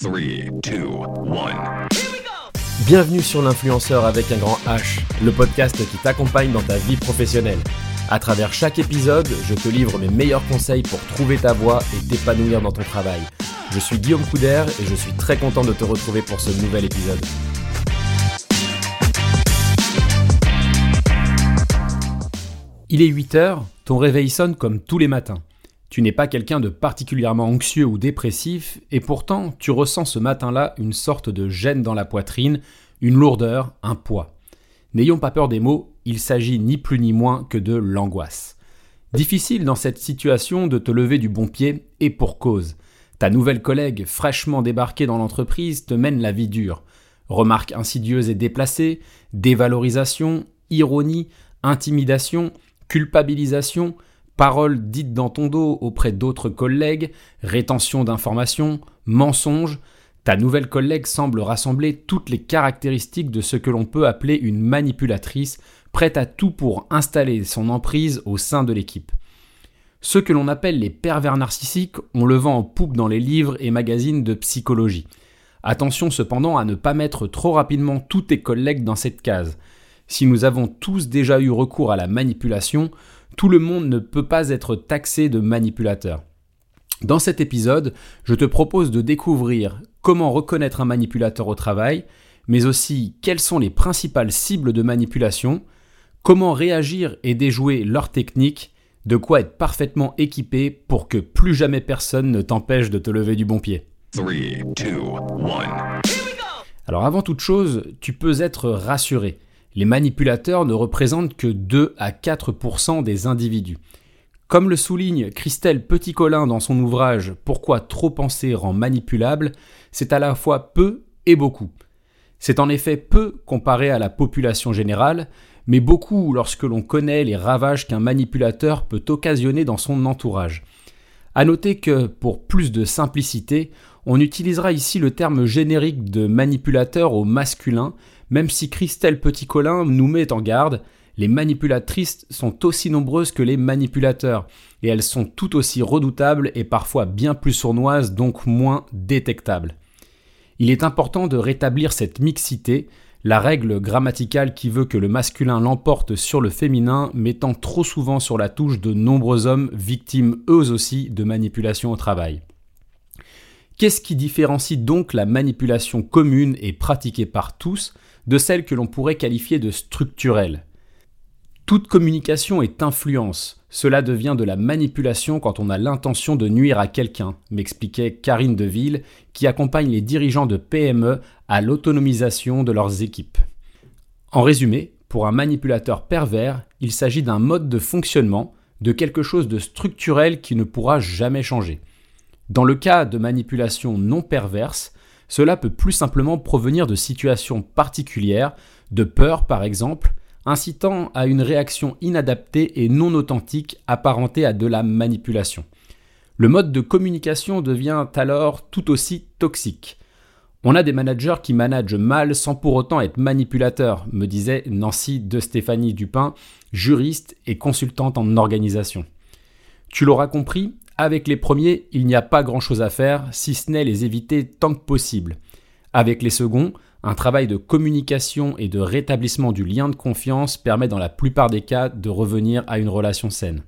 3, 2, 1. Bienvenue sur l'influenceur avec un grand H, le podcast qui t'accompagne dans ta vie professionnelle. À travers chaque épisode, je te livre mes meilleurs conseils pour trouver ta voie et t'épanouir dans ton travail. Je suis Guillaume Couder et je suis très content de te retrouver pour ce nouvel épisode. Il est 8h, ton réveil sonne comme tous les matins. Tu n'es pas quelqu'un de particulièrement anxieux ou dépressif, et pourtant tu ressens ce matin-là une sorte de gêne dans la poitrine, une lourdeur, un poids. N'ayons pas peur des mots, il s'agit ni plus ni moins que de l'angoisse. Difficile dans cette situation de te lever du bon pied, et pour cause. Ta nouvelle collègue, fraîchement débarquée dans l'entreprise, te mène la vie dure. Remarques insidieuses et déplacées, dévalorisation, ironie, intimidation, culpabilisation, paroles dites dans ton dos auprès d'autres collègues, rétention d'informations, mensonges, ta nouvelle collègue semble rassembler toutes les caractéristiques de ce que l'on peut appeler une manipulatrice, prête à tout pour installer son emprise au sein de l'équipe. Ceux que l'on appelle les pervers narcissiques, on le vend en poupe dans les livres et magazines de psychologie. Attention cependant à ne pas mettre trop rapidement tous tes collègues dans cette case. Si nous avons tous déjà eu recours à la manipulation, tout le monde ne peut pas être taxé de manipulateur. Dans cet épisode, je te propose de découvrir comment reconnaître un manipulateur au travail, mais aussi quelles sont les principales cibles de manipulation, comment réagir et déjouer leurs techniques, de quoi être parfaitement équipé pour que plus jamais personne ne t'empêche de te lever du bon pied. 3, 2, 1. Alors avant toute chose, tu peux être rassuré les manipulateurs ne représentent que 2 à 4% des individus. Comme le souligne Christelle Petit-Colin dans son ouvrage Pourquoi trop penser rend manipulable, c'est à la fois peu et beaucoup. C'est en effet peu comparé à la population générale, mais beaucoup lorsque l'on connaît les ravages qu'un manipulateur peut occasionner dans son entourage. A noter que, pour plus de simplicité, on utilisera ici le terme générique de manipulateur au masculin, même si Christelle Petit-Colin nous met en garde, les manipulatrices sont aussi nombreuses que les manipulateurs, et elles sont tout aussi redoutables et parfois bien plus sournoises, donc moins détectables. Il est important de rétablir cette mixité, la règle grammaticale qui veut que le masculin l'emporte sur le féminin, mettant trop souvent sur la touche de nombreux hommes victimes eux aussi de manipulation au travail. Qu'est-ce qui différencie donc la manipulation commune et pratiquée par tous de celle que l'on pourrait qualifier de structurelle. Toute communication est influence. Cela devient de la manipulation quand on a l'intention de nuire à quelqu'un, m'expliquait Karine Deville, qui accompagne les dirigeants de PME à l'autonomisation de leurs équipes. En résumé, pour un manipulateur pervers, il s'agit d'un mode de fonctionnement, de quelque chose de structurel qui ne pourra jamais changer. Dans le cas de manipulation non perverse, cela peut plus simplement provenir de situations particulières, de peur par exemple, incitant à une réaction inadaptée et non authentique apparentée à de la manipulation. Le mode de communication devient alors tout aussi toxique. On a des managers qui managent mal sans pour autant être manipulateurs, me disait Nancy de Stéphanie Dupin, juriste et consultante en organisation. Tu l'auras compris, avec les premiers, il n'y a pas grand-chose à faire, si ce n'est les éviter tant que possible. Avec les seconds, un travail de communication et de rétablissement du lien de confiance permet dans la plupart des cas de revenir à une relation saine.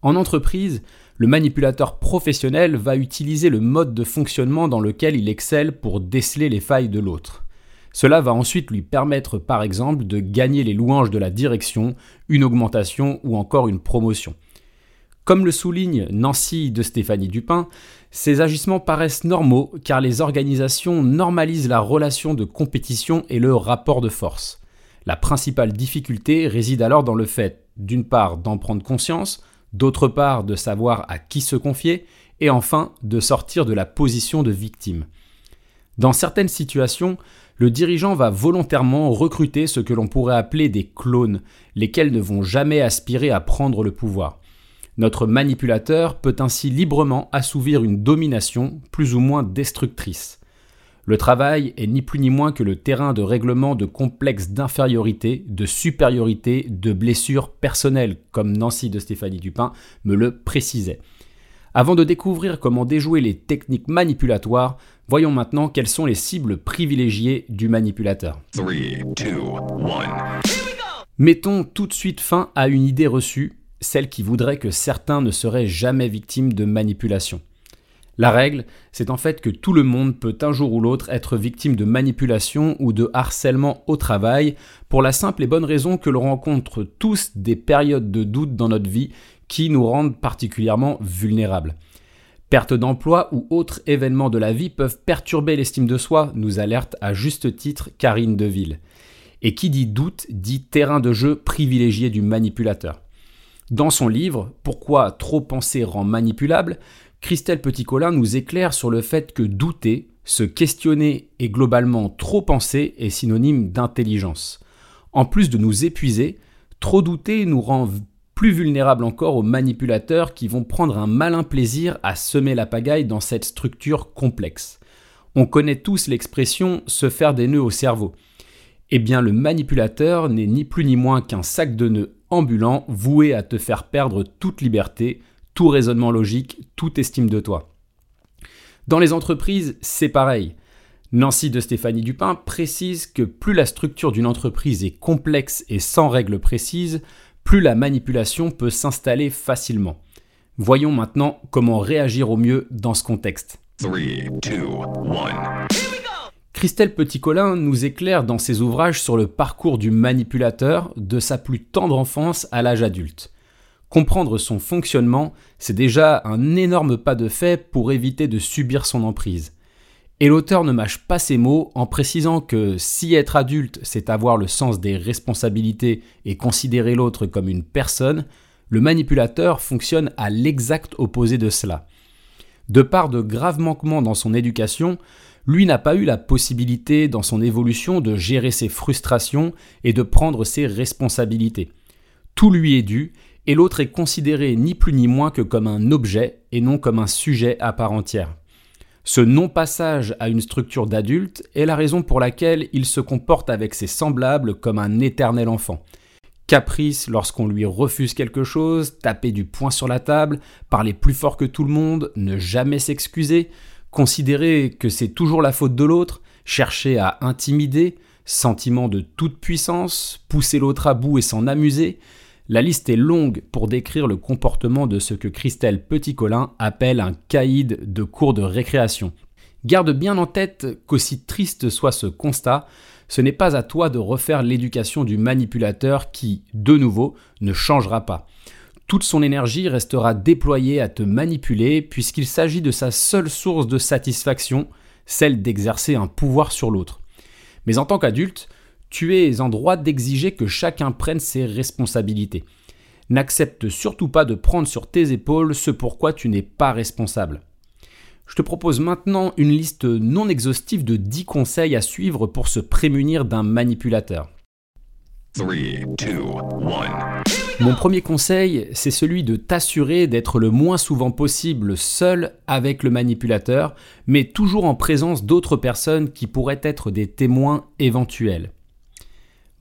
En entreprise, le manipulateur professionnel va utiliser le mode de fonctionnement dans lequel il excelle pour déceler les failles de l'autre. Cela va ensuite lui permettre par exemple de gagner les louanges de la direction, une augmentation ou encore une promotion. Comme le souligne Nancy de Stéphanie Dupin, ces agissements paraissent normaux car les organisations normalisent la relation de compétition et le rapport de force. La principale difficulté réside alors dans le fait, d'une part, d'en prendre conscience, d'autre part, de savoir à qui se confier, et enfin, de sortir de la position de victime. Dans certaines situations, le dirigeant va volontairement recruter ce que l'on pourrait appeler des clones, lesquels ne vont jamais aspirer à prendre le pouvoir. Notre manipulateur peut ainsi librement assouvir une domination plus ou moins destructrice. Le travail est ni plus ni moins que le terrain de règlement de complexes d'infériorité, de supériorité, de blessures personnelles, comme Nancy de Stéphanie Dupin me le précisait. Avant de découvrir comment déjouer les techniques manipulatoires, Voyons maintenant quelles sont les cibles privilégiées du manipulateur. 3, 2, 1. Mettons tout de suite fin à une idée reçue, celle qui voudrait que certains ne seraient jamais victimes de manipulation. La règle, c'est en fait que tout le monde peut un jour ou l'autre être victime de manipulation ou de harcèlement au travail, pour la simple et bonne raison que l'on rencontre tous des périodes de doute dans notre vie qui nous rendent particulièrement vulnérables. Perte d'emploi ou autres événements de la vie peuvent perturber l'estime de soi, nous alerte à juste titre Karine Deville. Et qui dit doute dit terrain de jeu privilégié du manipulateur. Dans son livre Pourquoi trop penser rend manipulable, Christelle Petit-Colin nous éclaire sur le fait que douter, se questionner et globalement trop penser est synonyme d'intelligence. En plus de nous épuiser, trop douter nous rend plus vulnérables encore aux manipulateurs qui vont prendre un malin plaisir à semer la pagaille dans cette structure complexe. On connaît tous l'expression se faire des nœuds au cerveau. Eh bien, le manipulateur n'est ni plus ni moins qu'un sac de nœuds ambulant voué à te faire perdre toute liberté, tout raisonnement logique, toute estime de toi. Dans les entreprises, c'est pareil. Nancy de Stéphanie Dupin précise que plus la structure d'une entreprise est complexe et sans règles précises, plus la manipulation peut s'installer facilement. Voyons maintenant comment réagir au mieux dans ce contexte. 3, 2, 1. Christelle Petit-Colin nous éclaire dans ses ouvrages sur le parcours du manipulateur de sa plus tendre enfance à l'âge adulte. Comprendre son fonctionnement, c'est déjà un énorme pas de fait pour éviter de subir son emprise. Et l'auteur ne mâche pas ses mots en précisant que si être adulte, c'est avoir le sens des responsabilités et considérer l'autre comme une personne, le manipulateur fonctionne à l'exact opposé de cela. De par de graves manquements dans son éducation, lui n'a pas eu la possibilité dans son évolution de gérer ses frustrations et de prendre ses responsabilités. Tout lui est dû et l'autre est considéré ni plus ni moins que comme un objet et non comme un sujet à part entière. Ce non-passage à une structure d'adulte est la raison pour laquelle il se comporte avec ses semblables comme un éternel enfant. Caprice lorsqu'on lui refuse quelque chose, taper du poing sur la table, parler plus fort que tout le monde, ne jamais s'excuser, considérer que c'est toujours la faute de l'autre, chercher à intimider, sentiment de toute puissance, pousser l'autre à bout et s'en amuser, la liste est longue pour décrire le comportement de ce que Christelle Petit-Colin appelle un caïd de cours de récréation. Garde bien en tête qu'aussi triste soit ce constat, ce n'est pas à toi de refaire l'éducation du manipulateur qui, de nouveau, ne changera pas. Toute son énergie restera déployée à te manipuler puisqu'il s'agit de sa seule source de satisfaction, celle d'exercer un pouvoir sur l'autre. Mais en tant qu'adulte, tu es en droit d'exiger que chacun prenne ses responsabilités. N'accepte surtout pas de prendre sur tes épaules ce pourquoi tu n'es pas responsable. Je te propose maintenant une liste non exhaustive de 10 conseils à suivre pour se prémunir d'un manipulateur. 3, 2, 1. Mon premier conseil, c'est celui de t'assurer d'être le moins souvent possible seul avec le manipulateur, mais toujours en présence d'autres personnes qui pourraient être des témoins éventuels.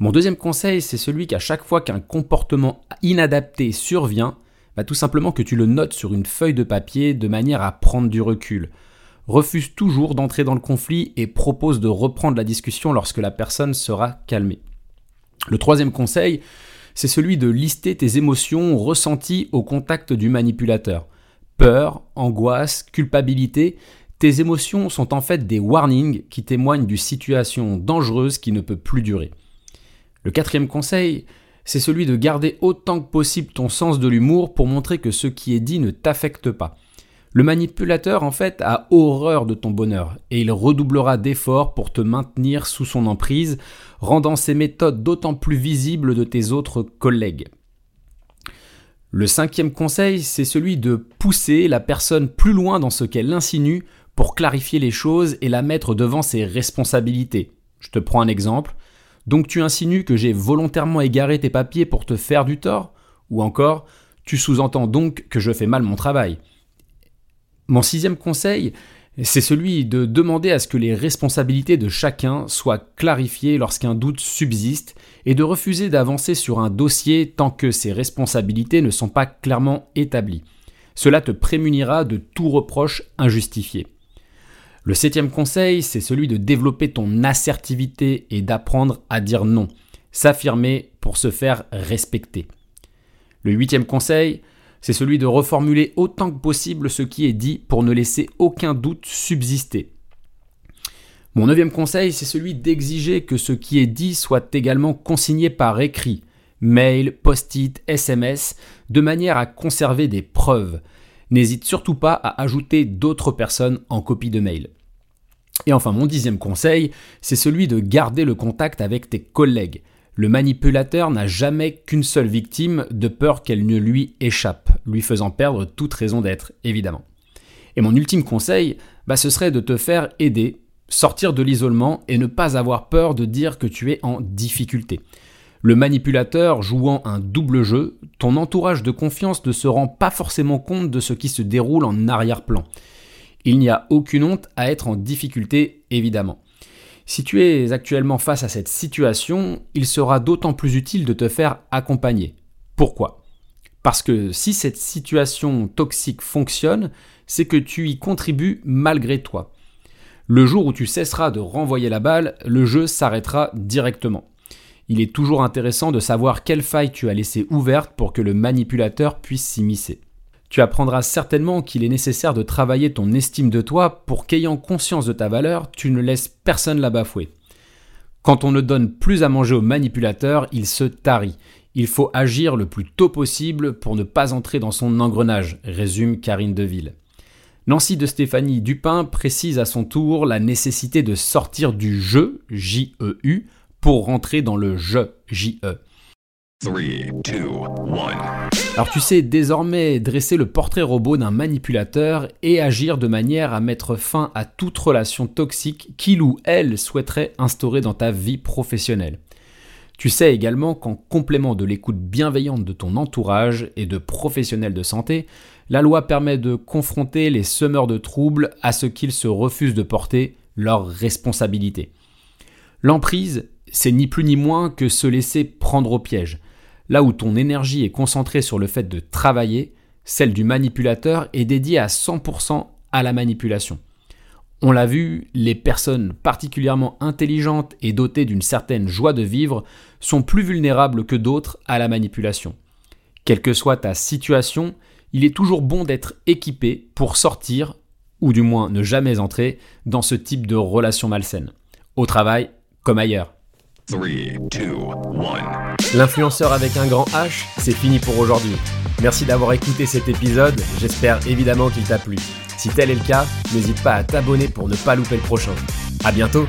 Mon deuxième conseil, c'est celui qu'à chaque fois qu'un comportement inadapté survient, bah tout simplement que tu le notes sur une feuille de papier de manière à prendre du recul. Refuse toujours d'entrer dans le conflit et propose de reprendre la discussion lorsque la personne sera calmée. Le troisième conseil, c'est celui de lister tes émotions ressenties au contact du manipulateur. Peur, angoisse, culpabilité, tes émotions sont en fait des warnings qui témoignent d'une situation dangereuse qui ne peut plus durer. Le quatrième conseil, c'est celui de garder autant que possible ton sens de l'humour pour montrer que ce qui est dit ne t'affecte pas. Le manipulateur, en fait, a horreur de ton bonheur et il redoublera d'efforts pour te maintenir sous son emprise, rendant ses méthodes d'autant plus visibles de tes autres collègues. Le cinquième conseil, c'est celui de pousser la personne plus loin dans ce qu'elle insinue pour clarifier les choses et la mettre devant ses responsabilités. Je te prends un exemple. Donc tu insinues que j'ai volontairement égaré tes papiers pour te faire du tort? Ou encore, tu sous-entends donc que je fais mal mon travail? Mon sixième conseil, c'est celui de demander à ce que les responsabilités de chacun soient clarifiées lorsqu'un doute subsiste et de refuser d'avancer sur un dossier tant que ces responsabilités ne sont pas clairement établies. Cela te prémunira de tout reproche injustifié. Le septième conseil, c'est celui de développer ton assertivité et d'apprendre à dire non, s'affirmer pour se faire respecter. Le huitième conseil, c'est celui de reformuler autant que possible ce qui est dit pour ne laisser aucun doute subsister. Mon neuvième conseil, c'est celui d'exiger que ce qui est dit soit également consigné par écrit, mail, post-it, SMS, de manière à conserver des preuves. N'hésite surtout pas à ajouter d'autres personnes en copie de mail. Et enfin, mon dixième conseil, c'est celui de garder le contact avec tes collègues. Le manipulateur n'a jamais qu'une seule victime de peur qu'elle ne lui échappe, lui faisant perdre toute raison d'être, évidemment. Et mon ultime conseil, bah, ce serait de te faire aider sortir de l'isolement et ne pas avoir peur de dire que tu es en difficulté. Le manipulateur jouant un double jeu, ton entourage de confiance ne se rend pas forcément compte de ce qui se déroule en arrière-plan. Il n'y a aucune honte à être en difficulté, évidemment. Si tu es actuellement face à cette situation, il sera d'autant plus utile de te faire accompagner. Pourquoi? Parce que si cette situation toxique fonctionne, c'est que tu y contribues malgré toi. Le jour où tu cesseras de renvoyer la balle, le jeu s'arrêtera directement. Il est toujours intéressant de savoir quelle faille tu as laissée ouverte pour que le manipulateur puisse s'immiscer. Tu apprendras certainement qu'il est nécessaire de travailler ton estime de toi pour qu'ayant conscience de ta valeur, tu ne laisses personne la bafouer. Quand on ne donne plus à manger au manipulateur, il se tarit. Il faut agir le plus tôt possible pour ne pas entrer dans son engrenage, résume Karine Deville. Nancy de Stéphanie Dupin précise à son tour la nécessité de sortir du jeu, J-E-U, pour rentrer dans le je, J-E. 3, 2, 1. Alors tu sais désormais dresser le portrait robot d'un manipulateur et agir de manière à mettre fin à toute relation toxique qu'il ou elle souhaiterait instaurer dans ta vie professionnelle. Tu sais également qu'en complément de l'écoute bienveillante de ton entourage et de professionnels de santé, la loi permet de confronter les semeurs de troubles à ce qu'ils se refusent de porter leurs responsabilités. L'emprise, c'est ni plus ni moins que se laisser prendre au piège. Là où ton énergie est concentrée sur le fait de travailler, celle du manipulateur est dédiée à 100% à la manipulation. On l'a vu, les personnes particulièrement intelligentes et dotées d'une certaine joie de vivre sont plus vulnérables que d'autres à la manipulation. Quelle que soit ta situation, il est toujours bon d'être équipé pour sortir, ou du moins ne jamais entrer, dans ce type de relation malsaine. Au travail comme ailleurs. 3, 2, 1. L'influenceur avec un grand H, c'est fini pour aujourd'hui. Merci d'avoir écouté cet épisode, j'espère évidemment qu'il t'a plu. Si tel est le cas, n'hésite pas à t'abonner pour ne pas louper le prochain. A bientôt